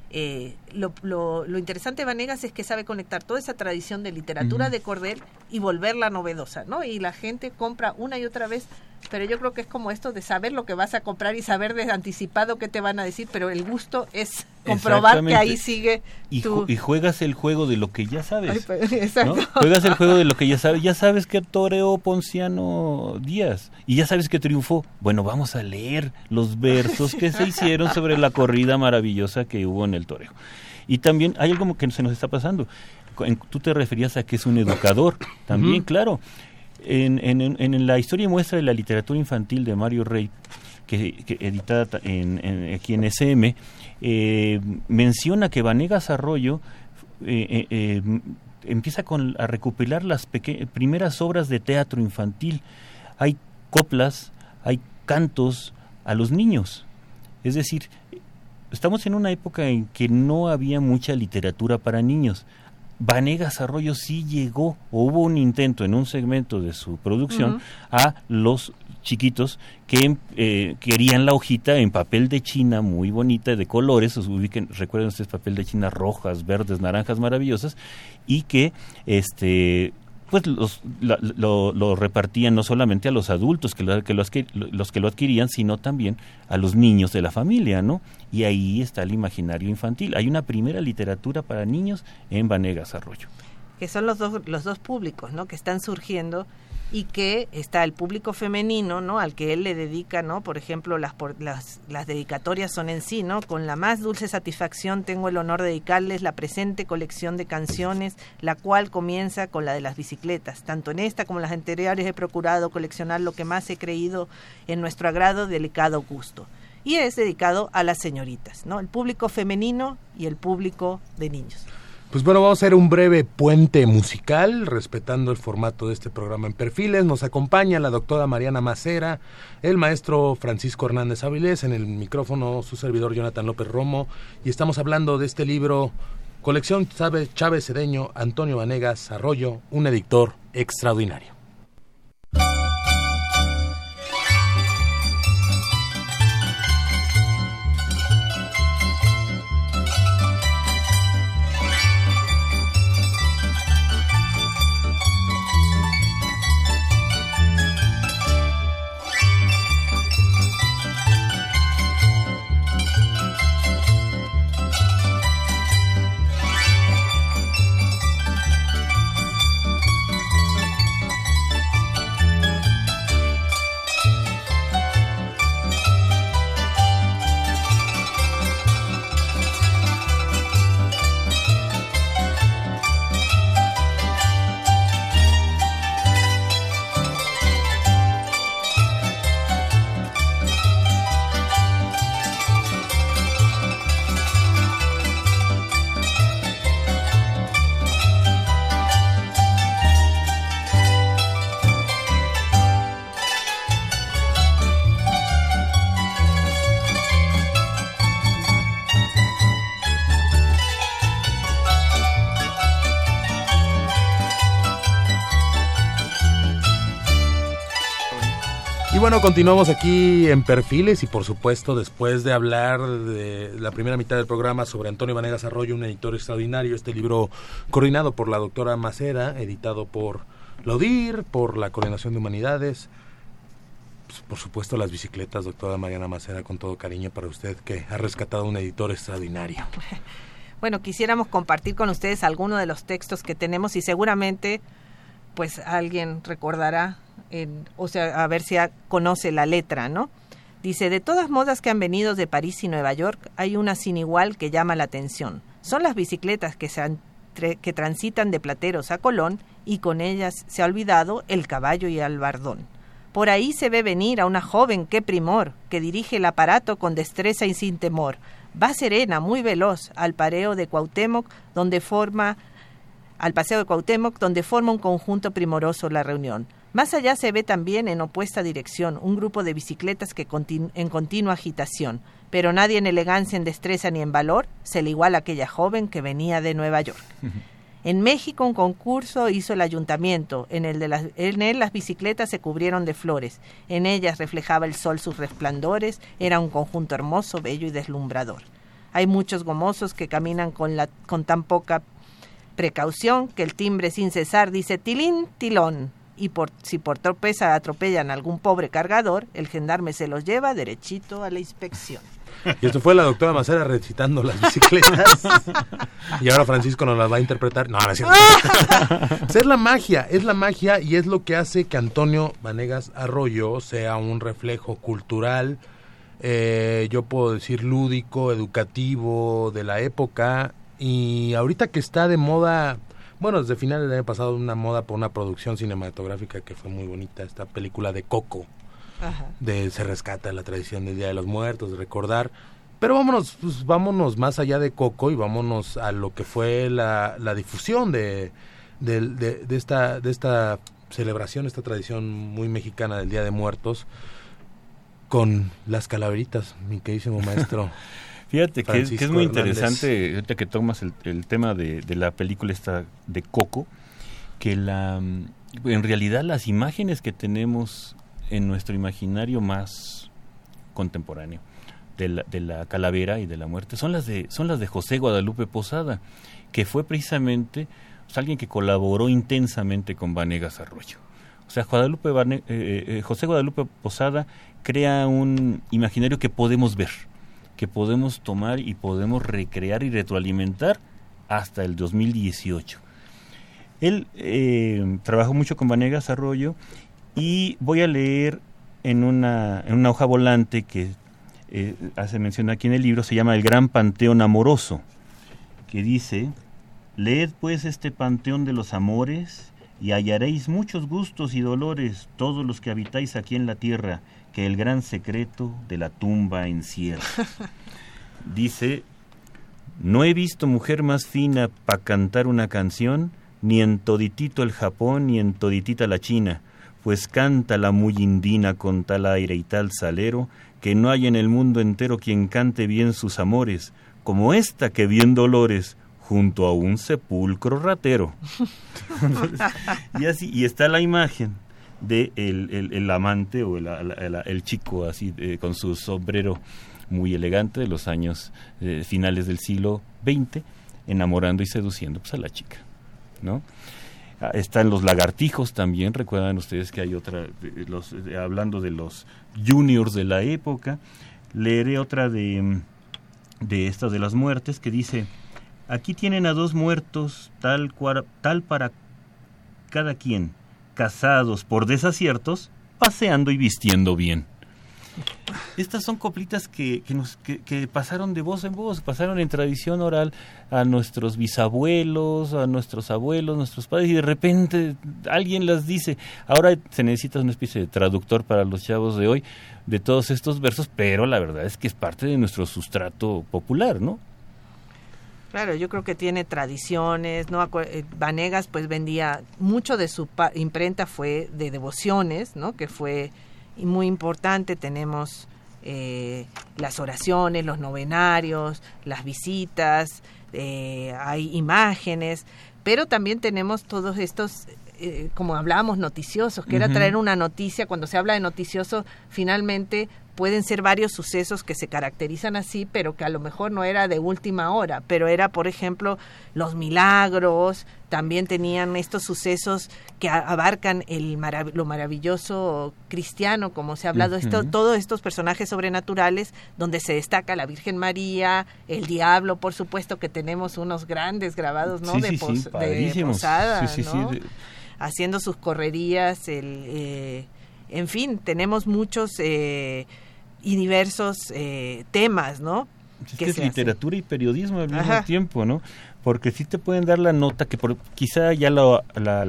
[SPEAKER 3] eh, lo, lo, lo, interesante de Vanegas es que sabe conectar toda esa tradición de literatura de cordel y volverla novedosa, ¿no? Y la gente compra una y otra vez pero yo creo que es como esto de saber lo que vas a comprar y saber de anticipado qué te van a decir, pero el gusto es comprobar que ahí sigue
[SPEAKER 4] y, y juegas el juego de lo que ya sabes. Pues, juegas el juego de lo que ya sabes. Ya sabes que toreó Ponciano Díaz y ya sabes que triunfó. Bueno, vamos a leer los versos que se hicieron sobre la corrida maravillosa que hubo en el toreo. Y también hay algo que se nos está pasando. Tú te referías a que es un educador. También, claro en, en, la historia y muestra de la literatura infantil de Mario Rey, que, editada en, aquí en SM, eh, menciona que Vanegas Arroyo eh, eh, empieza con, a recopilar las primeras obras de teatro infantil. Hay coplas, hay cantos a los niños. Es decir, estamos en una época en que no había mucha literatura para niños. Vanegas Arroyo sí llegó, o hubo un intento en un segmento de su producción, a los chiquitos que eh, querían la hojita en papel de china muy bonita, de colores, ubiquen, recuerden ustedes papel de china rojas, verdes, naranjas maravillosas, y que este pues los, lo, repartían no solamente a los adultos que, lo, que los, los que lo adquirían, sino también a los niños de la familia, ¿no? Y ahí está el imaginario infantil. Hay una primera literatura para niños en Vanegas Arroyo.
[SPEAKER 3] Que son los dos, los dos públicos ¿no? que están surgiendo y que está el público femenino, ¿no? Al que él le dedica, ¿no? Por ejemplo, las, las, las dedicatorias son en sí, ¿no? Con la más dulce satisfacción tengo el honor de dedicarles la presente colección de canciones, la cual comienza con la de las bicicletas. Tanto en esta como en las anteriores he procurado coleccionar lo que más he creído en nuestro agrado delicado gusto. Y es dedicado a las señoritas, ¿no? El público femenino y el público de niños.
[SPEAKER 2] Pues bueno, vamos a hacer un breve puente musical, respetando el formato de este programa en perfiles. Nos acompaña la doctora Mariana Macera, el maestro Francisco Hernández Avilés, en el micrófono su servidor Jonathan López Romo, y estamos hablando de este libro, Colección Chávez Cedeño, Antonio Vanegas Arroyo, un editor extraordinario. Continuamos aquí en Perfiles y por supuesto después de hablar de la primera mitad del programa sobre Antonio Vanegas Arroyo, un editor extraordinario, este libro coordinado por la doctora Macera, editado por Lodir, por la Coordinación de Humanidades, pues, por supuesto las bicicletas, doctora Mariana Macera, con todo cariño para usted que ha rescatado un editor extraordinario. *laughs*
[SPEAKER 3] Bueno, quisiéramos compartir con ustedes algunos de los textos que tenemos y seguramente pues alguien recordará o sea, a ver si conoce la letra, ¿no? Dice, de todas modas que han venido de París y Nueva York, hay una sin igual que llama la atención. Son las bicicletas que, se que transitan de Plateros a Colón y con ellas se ha olvidado el caballo y el bardón. Por ahí se ve venir a una joven, qué primor, que dirige el aparato con destreza y sin temor. Va serena, muy veloz, al pareo de Cuauhtémoc, donde forma al paseo de Cuauhtémoc, donde forma un conjunto primoroso la reunión. Más allá se ve también en opuesta dirección un grupo de bicicletas que en continua agitación, pero nadie en elegancia, en destreza ni en valor se le iguala a aquella joven que venía de Nueva York. En México un concurso hizo el ayuntamiento, en, el de las, en él las bicicletas se cubrieron de flores, en ellas reflejaba el sol sus resplandores, era un conjunto hermoso, bello y deslumbrador. Hay muchos gomosos que caminan con, la, con tan poca precaución que el timbre sin cesar dice tilín, tilón, y por, si por tropeza atropellan a algún pobre cargador, el gendarme se los lleva derechito a la inspección.
[SPEAKER 2] Y esto fue la doctora Macera recitando las bicicletas. *laughs* y ahora Francisco nos las va a interpretar. No, no es cierto. *laughs* es la magia, es la magia y es lo que hace que Antonio Vanegas Arroyo sea un reflejo cultural, eh, yo puedo decir lúdico, educativo de la época. Y ahorita que está de moda bueno, desde finales del año pasado una moda por una producción cinematográfica que fue muy bonita, esta película de Coco, de se rescata la tradición del Día de los Muertos, de recordar. Pero vámonos, pues, vámonos más allá de Coco y vámonos a lo que fue la, la difusión de, de, de, esta, de esta celebración, esta tradición muy mexicana del Día de Muertos, con las calaveritas, mi queridísimo maestro. *laughs*
[SPEAKER 4] Fíjate que es, muy interesante, ahorita que tomas el, tema de, la película esta de Coco, que la en realidad las imágenes que tenemos en nuestro imaginario más contemporáneo de la, de la calavera y de la muerte son las de son las de José Guadalupe Posada, que fue precisamente pues, alguien que colaboró intensamente con Vanegas Arroyo. O sea, Guadalupe eh, eh, eh, José Guadalupe Posada crea un imaginario que podemos ver que podemos tomar y podemos recrear y retroalimentar hasta el 2018. Él eh, trabajó mucho con Vanegas Arroyo y voy a leer en una, en una hoja volante que eh, hace mención aquí en el libro, se llama El Gran Panteón Amoroso, que dice, leed pues este panteón de los amores y hallaréis muchos gustos y dolores, todos los que habitáis aquí en la tierra, que el gran secreto de la tumba encierra. *laughs* Dice, no he visto mujer más fina para cantar una canción, ni en toditito el Japón, ni en toditita la China, pues canta la muy indina con tal aire y tal salero, que no hay en el mundo entero quien cante bien sus amores, como esta que bien dolores, junto a un sepulcro ratero. *laughs* *laughs* y así, y está la imagen de el, amante o el, chico así con su sombrero muy elegante de los años eh, finales del siglo XX, enamorando y seduciendo pues, a la chica, ¿no? Ah, están los lagartijos también, recuerdan ustedes que hay otra, los, hablando de los juniors de la época, leeré otra de, de estas de las muertes que dice, aquí tienen a dos muertos tal, tal para cada quien, casados por desaciertos, paseando y vistiendo bien. Estas son coplitas que, que, nos, que, pasaron de voz en voz, pasaron en tradición oral a nuestros bisabuelos, a nuestros abuelos, nuestros padres, y de repente alguien las dice. Ahora se necesita una especie de traductor para los chavos de hoy de todos estos versos, pero la verdad es que es parte de nuestro sustrato popular, ¿no?
[SPEAKER 3] Claro, yo creo que tiene tradiciones, ¿no? Eh, Vanegas pues vendía, mucho de su imprenta fue de devociones, ¿no? Que fue muy importante, tenemos eh, las oraciones, los novenarios, las visitas, eh, hay imágenes, pero también tenemos todos estos como hablábamos, noticiosos, que era traer una noticia. Cuando se habla de noticioso, finalmente pueden ser varios sucesos que se caracterizan así, pero que a lo mejor no era de última hora, pero era, por ejemplo, los milagros, también tenían estos sucesos que abarcan el lo maravilloso cristiano, como se ha hablado, esto, todos estos personajes sobrenaturales, donde se destaca la Virgen María, el diablo, por supuesto que tenemos unos grandes grabados, ¿no? de, posada, haciendo sus correrías, el... Eh, en fin, tenemos muchos eh, y diversos eh, temas, ¿no?
[SPEAKER 4] Es es literatura y periodismo al mismo tiempo, ¿no? Porque sí te pueden dar la nota que por, quizá ya la,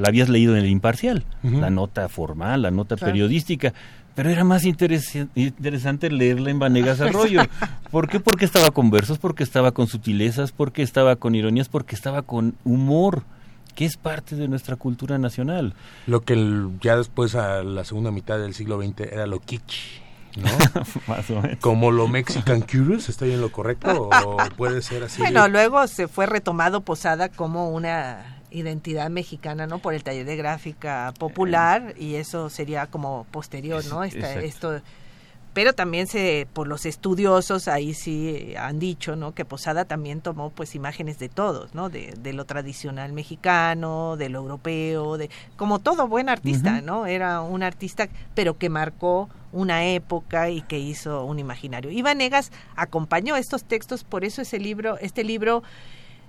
[SPEAKER 4] habías leído en el imparcial, la nota formal, la nota periodística, pero era más interesante leerla en Vanegas Arroyo. *laughs* ¿Por qué? Porque estaba con versos, porque estaba con sutilezas, porque estaba con ironías, porque estaba con humor que es parte de nuestra cultura nacional.
[SPEAKER 2] Lo que ya después a la segunda mitad del siglo XX era lo kitsch. ¿No? *laughs* Más o menos. Como lo Mexican Curious, ¿estoy en lo correcto o puede ser así?
[SPEAKER 3] Bueno, luego se fue retomado Posada como una identidad mexicana, ¿no? Por el taller de gráfica popular y eso sería como posterior, ¿no? Esta, esto pero también se por los estudiosos ahí sí han dicho no que Posada también tomó pues imágenes de todos no de, de lo tradicional mexicano de lo europeo de como todo buen artista no era un artista pero que marcó una época y que hizo un imaginario. Y Vanegas acompañó estos textos por eso ese libro este libro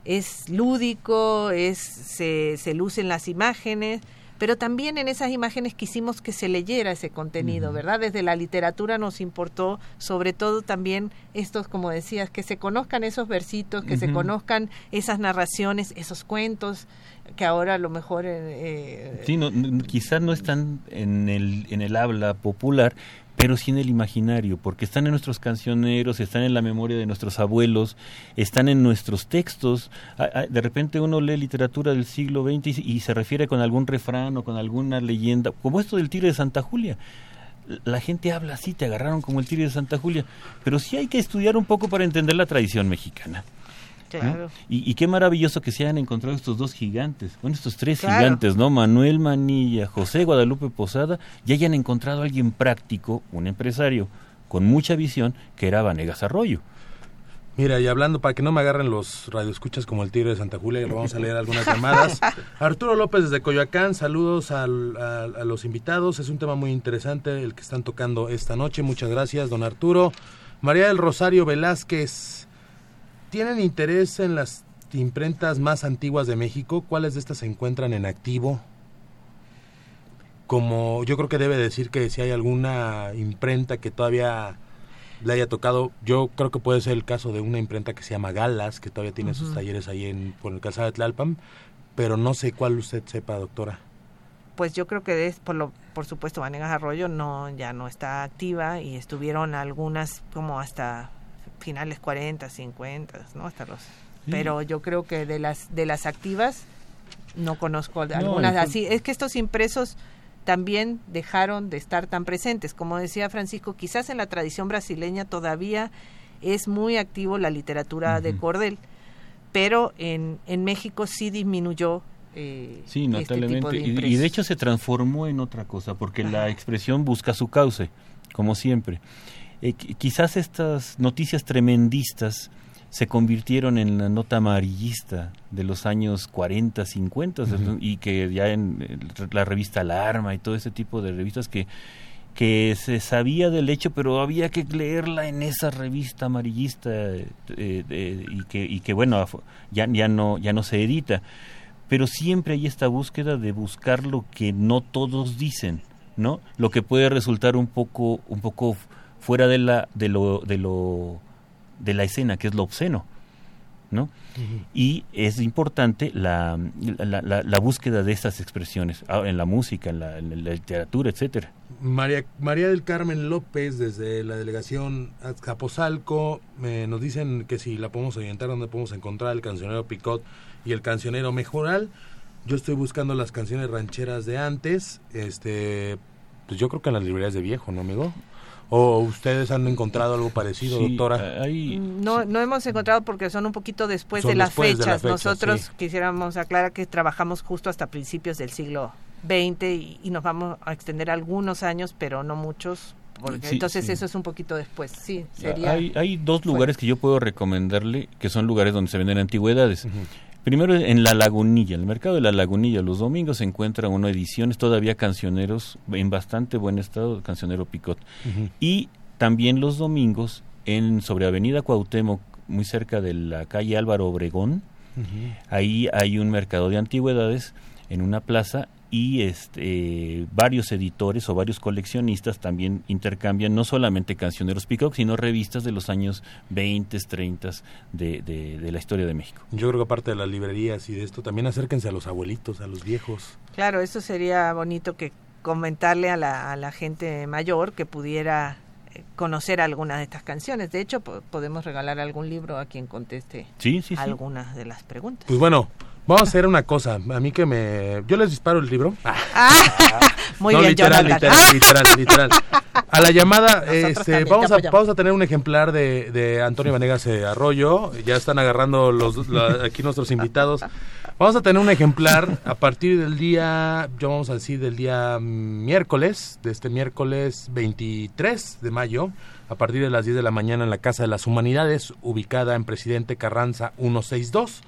[SPEAKER 3] es lúdico es se, se lucen las imágenes pero también en esas imágenes quisimos que se leyera ese contenido, ¿verdad? Desde la literatura nos importó sobre todo también estos, como decías, que se conozcan esos versitos, que se conozcan esas narraciones, esos cuentos, que ahora a lo mejor... Eh,
[SPEAKER 4] eh sí, no, quizás no están en el, en el habla popular, pero sí en el imaginario, porque están en nuestros cancioneros, están en la memoria de nuestros abuelos, están en nuestros textos. De repente uno lee literatura del siglo XX y se refiere con algún refrán o con alguna leyenda, como esto del Tigre de Santa Julia. La gente habla así, te agarraron como el Tigre de Santa Julia, pero sí hay que estudiar un poco para entender la tradición mexicana. Y, qué maravilloso que se hayan encontrado estos dos gigantes, bueno, estos tres gigantes, ¿no? Manuel Manilla, José Guadalupe Posada, y hayan encontrado a alguien práctico, un empresario con mucha visión, que era Vanegas Arroyo.
[SPEAKER 2] Mira, y hablando, para que no me agarren los radioescuchas como el Tigre de Santa Julia, vamos a leer algunas llamadas. *laughs* Arturo López desde Coyoacán, saludos a, a, los invitados. Es un tema muy interesante el que están tocando esta noche. Muchas gracias, don Arturo. María del Rosario Velázquez, tienen interés en las imprentas más antiguas de México, ¿cuáles de estas se encuentran en activo? Como yo creo que debe decir que si hay alguna imprenta que todavía le haya tocado, yo creo que puede ser el caso de una imprenta que se llama Galas, que todavía tiene sus talleres ahí en, por el calzado de Tlalpan, pero no sé cuál usted sepa, doctora.
[SPEAKER 3] Pues yo creo que es por lo por supuesto Vanegas Arroyo no ya no está activa y estuvieron algunas como hasta finales 40, 50, ¿no? Hasta los pero yo creo que de las de las activas no conozco algunas así, es que estos impresos también dejaron de estar tan presentes. Como decía Francisco, quizás en la tradición brasileña todavía es muy activo la literatura de cordel, pero en, en México sí disminuyó
[SPEAKER 4] eh, sí, este notablemente. y, de hecho se transformó en otra cosa, porque la expresión busca su cauce, como siempre. Eh, quizás estas noticias tremendistas se convirtieron en la nota amarillista de los años 40, 50 y que ya en la revista Alarma y todo ese tipo de revistas que que se sabía del hecho pero había que leerla en esa revista amarillista eh, y que y que bueno ya ya no ya no se edita pero siempre hay esta búsqueda de buscar lo que no todos dicen, ¿no? Lo que puede resultar un poco, un poco fuera de la, de lo, de lo, de la escena, que es lo obsceno, ¿no? Y es importante la, la, la, búsqueda de estas expresiones ah, en la música, en la, literatura, etcétera.
[SPEAKER 2] María, María del Carmen López, desde la delegación Azcapotzalco, nos dicen que si la podemos orientar, donde podemos encontrar el cancionero Picot y el cancionero Mejoral. Yo estoy buscando las canciones rancheras de antes, este, pues yo creo que en las librerías de viejo, ¿no, amigo? ¿O ustedes han encontrado algo parecido, doctora?
[SPEAKER 3] no, no hemos encontrado porque son un poquito después, de, las fechas. Nosotros quisiéramos aclarar que trabajamos justo hasta principios del siglo XX y, nos vamos a extender algunos años, pero no muchos. entonces eso es un poquito después, sí. Sería,
[SPEAKER 4] hay, hay dos lugares que yo puedo recomendarle, que son lugares donde se venden antigüedades. Primero en La Lagunilla, el mercado de La Lagunilla, los domingos se encuentra una ediciones todavía cancioneros en bastante buen estado, cancionero Picot. Y también los domingos en sobre Avenida Cuauhtémoc, muy cerca de la calle Álvaro Obregón, ahí hay un mercado de antigüedades en una plaza y este, varios editores o varios coleccionistas también intercambian no solamente cancioneros Peacock, sino revistas de los años 20, 30 de, de, la historia de México.
[SPEAKER 2] Yo creo que aparte de las librerías y de esto, también acérquense a los abuelitos, a los viejos.
[SPEAKER 3] Claro, eso sería bonito que comentarle a la, a la gente mayor que pudiera eh, conocer algunas de estas canciones. De hecho, podemos regalar algún libro a quien conteste algunas de las preguntas.
[SPEAKER 2] Pues bueno, Vamos a hacer una cosa. A mí que me. Yo les disparo el libro.
[SPEAKER 3] Ah, *laughs* muy bien,
[SPEAKER 2] literal, literal, literal, literal, A la llamada, este, vamos, a, vamos a tener un ejemplar de, de Antonio Vanegas eh, Arroyo. Ya están agarrando los, aquí nuestros invitados. Vamos a tener un ejemplar a partir del día, yo vamos a decir, del día miércoles, de este miércoles 23 de mayo, a partir de las 10 de la mañana en la Casa de las Humanidades, ubicada en Presidente Carranza 162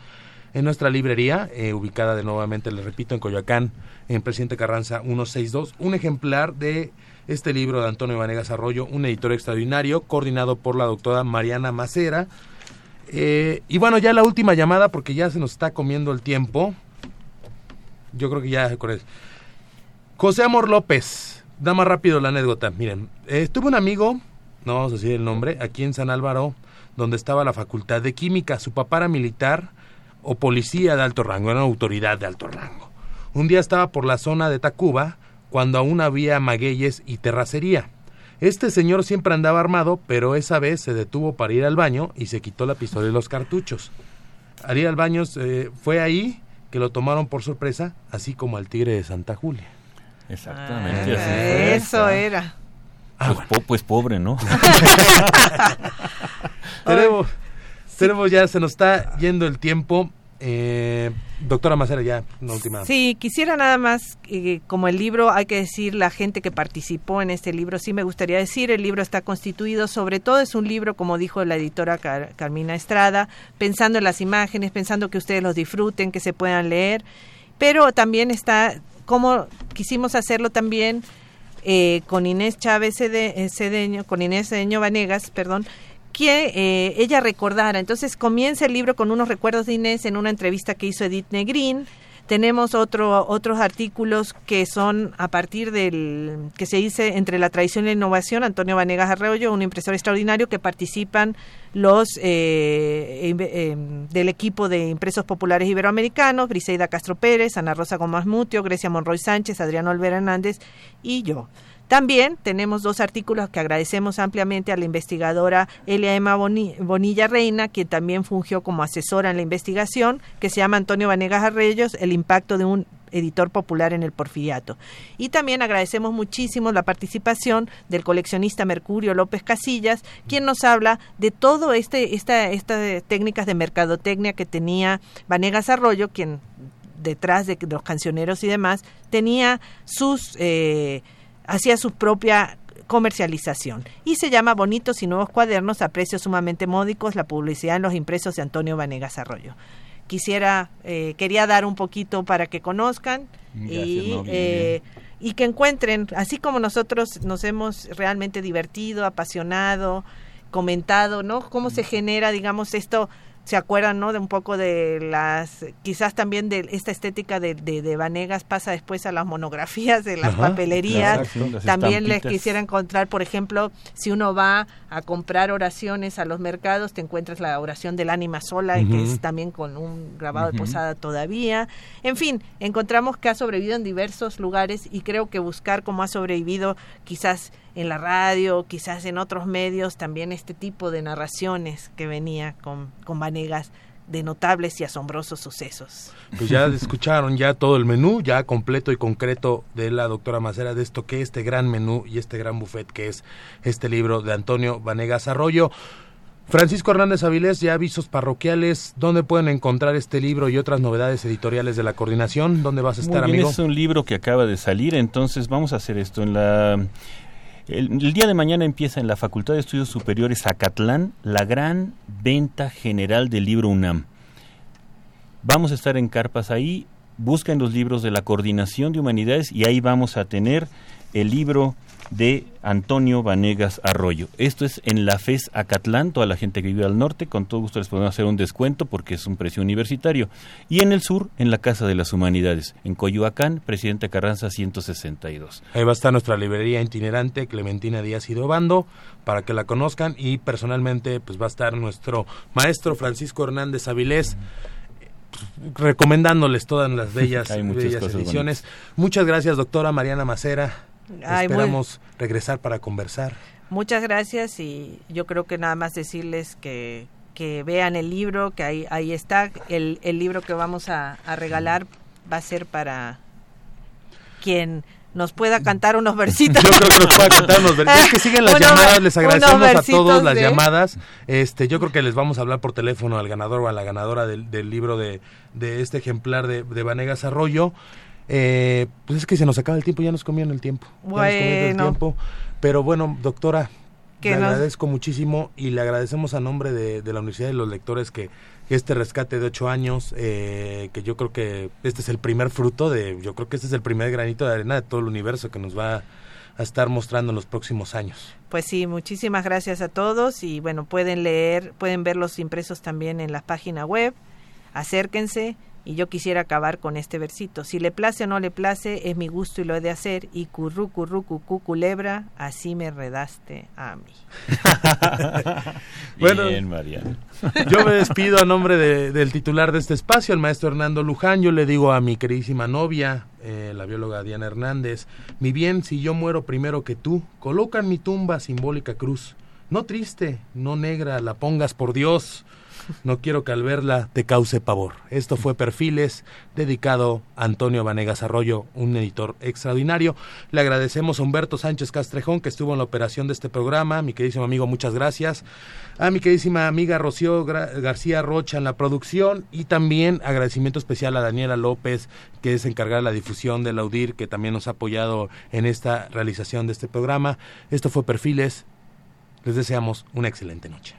[SPEAKER 2] en nuestra librería, eh, ubicada de nuevamente, les repito, en Coyoacán, en Presidente Carranza 162, un ejemplar de este libro de Antonio Vanegas Arroyo, un editor extraordinario, coordinado por la doctora Mariana Macera. Eh, y bueno, ya la última llamada, porque ya se nos está comiendo el tiempo. Yo creo que ya con eso. José Amor López, da más rápido la anécdota. Miren, eh, tuve un amigo, no vamos a decir el nombre, aquí en San Álvaro, donde estaba la Facultad de Química. Su papá era militar o policía de alto rango, era una autoridad de alto rango. Un día estaba por la zona de Tacuba cuando aún había magueyes y terracería. Este señor siempre andaba armado, pero esa vez se detuvo para ir al baño y se quitó la pistola y los cartuchos. Al ir al baño eh, fue ahí que lo tomaron por sorpresa, así como al tigre de Santa Julia.
[SPEAKER 4] Exactamente.
[SPEAKER 3] Ah, eso era.
[SPEAKER 4] Ah, pues, pues, pobre, ¿no? *laughs* *laughs*
[SPEAKER 2] tenemos, tenemos ya, se nos está yendo el tiempo. Eh, doctora Macera, ya, una última.
[SPEAKER 3] Sí, quisiera nada más, eh, como el libro, hay que decir la gente que participó en este libro, sí me gustaría decir, el libro está constituido, sobre todo es un libro, como dijo la editora Carmina Estrada, pensando en las imágenes, pensando que ustedes los disfruten, que se puedan leer, pero también está, como quisimos hacerlo también eh, con Inés Chávez Cedeño, con Inés Cedeño Vanegas, perdón, que eh, ella recordara. Entonces comienza el libro con unos recuerdos de Inés en una entrevista que hizo Edith Negrín. Tenemos otro, otros artículos que son a partir del que se dice entre la tradición y la innovación, Antonio Vanegas Arroyo, un impresor extraordinario que participan los eh, eh, del equipo de impresos populares iberoamericanos, Briseida Castro Pérez, Ana Rosa Gómez Mutio, Grecia Monroy Sánchez, Adriano Olvera Hernández y yo. También tenemos dos artículos que agradecemos ampliamente a la investigadora Elia Emma Bonilla Reina, quien también fungió como asesora en la investigación, que se llama Antonio Vanegas Arreyos, el impacto de un editor popular en el porfiriato. Y también agradecemos muchísimo la participación del coleccionista Mercurio López Casillas, quien nos habla de todo este esta estas técnicas de mercadotecnia que tenía Vanegas Arroyo, quien detrás de los cancioneros y demás tenía sus eh, hacía su propia comercialización y se llama Bonitos y Nuevos Cuadernos a precios sumamente módicos, la publicidad en los impresos de Antonio Vanegas Arroyo. Quisiera, eh, quería dar un poquito para que conozcan y, eh, y que encuentren, así como nosotros nos hemos realmente divertido, apasionado, comentado, ¿no? Cómo se genera, digamos, esto se acuerdan, ¿no? De un poco de las, quizás también de esta estética de, de, Vanegas pasa después a las monografías de las papelerías. también les quisiera encontrar, por ejemplo, si uno va a comprar oraciones a los mercados, te encuentras la oración del ánima sola, que es también con un grabado de posada todavía. En fin, encontramos que ha sobrevivido en diversos lugares y creo que buscar cómo ha sobrevivido quizás en la radio, quizás en otros medios, también este tipo de narraciones que venía con, con Vanegas de notables y asombrosos sucesos.
[SPEAKER 2] Pues ya *laughs* escucharon ya todo el menú, ya completo y concreto de la doctora Macera de esto que este gran menú y este gran buffet que es este libro de Antonio Vanegas Arroyo. Francisco Hernández Avilés, ya avisos parroquiales, ¿dónde pueden encontrar este libro y otras novedades editoriales de la coordinación? ¿Dónde vas a estar,
[SPEAKER 4] Muy
[SPEAKER 2] amigo?
[SPEAKER 4] Es un libro que acaba de salir, entonces vamos a hacer esto en la el, día de mañana empieza en la Facultad de Estudios Superiores Acatlán la gran venta general del libro UNAM. Vamos a estar en carpas ahí, busquen los libros de la Coordinación de Humanidades y ahí vamos a tener el libro de Antonio Vanegas Arroyo. Esto es en la FES Acatlán, toda la gente que vive al norte, con todo gusto les podemos hacer un descuento porque es un precio universitario. Y en el sur, en la Casa de las Humanidades, en Coyoacán, Presidente Carranza 162.
[SPEAKER 2] Ahí va a estar nuestra librería itinerante, Clementina Díaz y Dobando, para que la conozcan y personalmente pues va a estar nuestro maestro Francisco Hernández Avilés recomendándoles todas las *laughs* bellas, bellas ediciones. Muchas gracias, doctora Mariana Macera. Esperamos regresar para conversar.
[SPEAKER 3] Muchas gracias y yo creo que nada más decirles que, que vean el libro, que ahí, ahí está. El, el libro que vamos a, regalar va a ser para quien nos pueda cantar unos versitos.
[SPEAKER 2] Yo creo que nos pueda cantar unos versitos. Es que siguen las *laughs* llamadas, les agradecemos a todos las llamadas. Este, yo creo que les vamos a hablar por teléfono al ganador o a la ganadora del, del libro de, de este ejemplar de, de Vanegas Arroyo. Eh, pues es que se nos acaba el tiempo, ya nos comieron el tiempo. Bueno. el tiempo. Pero bueno, doctora, le agradezco muchísimo y le agradecemos a nombre de, la Universidad de los Lectores que, este rescate de ocho años, eh, que yo creo que este es el primer fruto de, yo creo que este es el primer granito de arena de todo el universo que nos va a estar mostrando en los próximos años.
[SPEAKER 3] Pues sí, muchísimas gracias a todos y bueno, pueden leer, pueden ver los impresos también en la página web. Acérquense y yo quisiera acabar con este versito. Si le place o no le place, es mi gusto y lo he de hacer. Y curru, curru, cucú, culebra, así me redaste a mí. *laughs*
[SPEAKER 4] bueno, Bien, María.
[SPEAKER 2] Yo me despido a nombre del titular de este espacio, el maestro Hernando Luján. Yo le digo a mi queridísima novia, eh, la bióloga Diana Hernández, mi bien, si yo muero primero que tú, coloca en mi tumba simbólica cruz. No triste, no negra, la pongas por Dios no quiero que al verla te cause pavor. Esto fue Perfiles, dedicado a Antonio Vanegas Arroyo, un editor extraordinario. Le agradecemos a Humberto Sánchez Castrejón, que estuvo en la operación de este programa. Mi queridísimo amigo, muchas gracias. A mi queridísima amiga Rocío García Rocha en la producción. Y también agradecimiento especial a Daniela López, que es encargada de la difusión del Audir, que también nos ha apoyado en esta realización de este programa. Esto fue Perfiles. Les deseamos una excelente noche.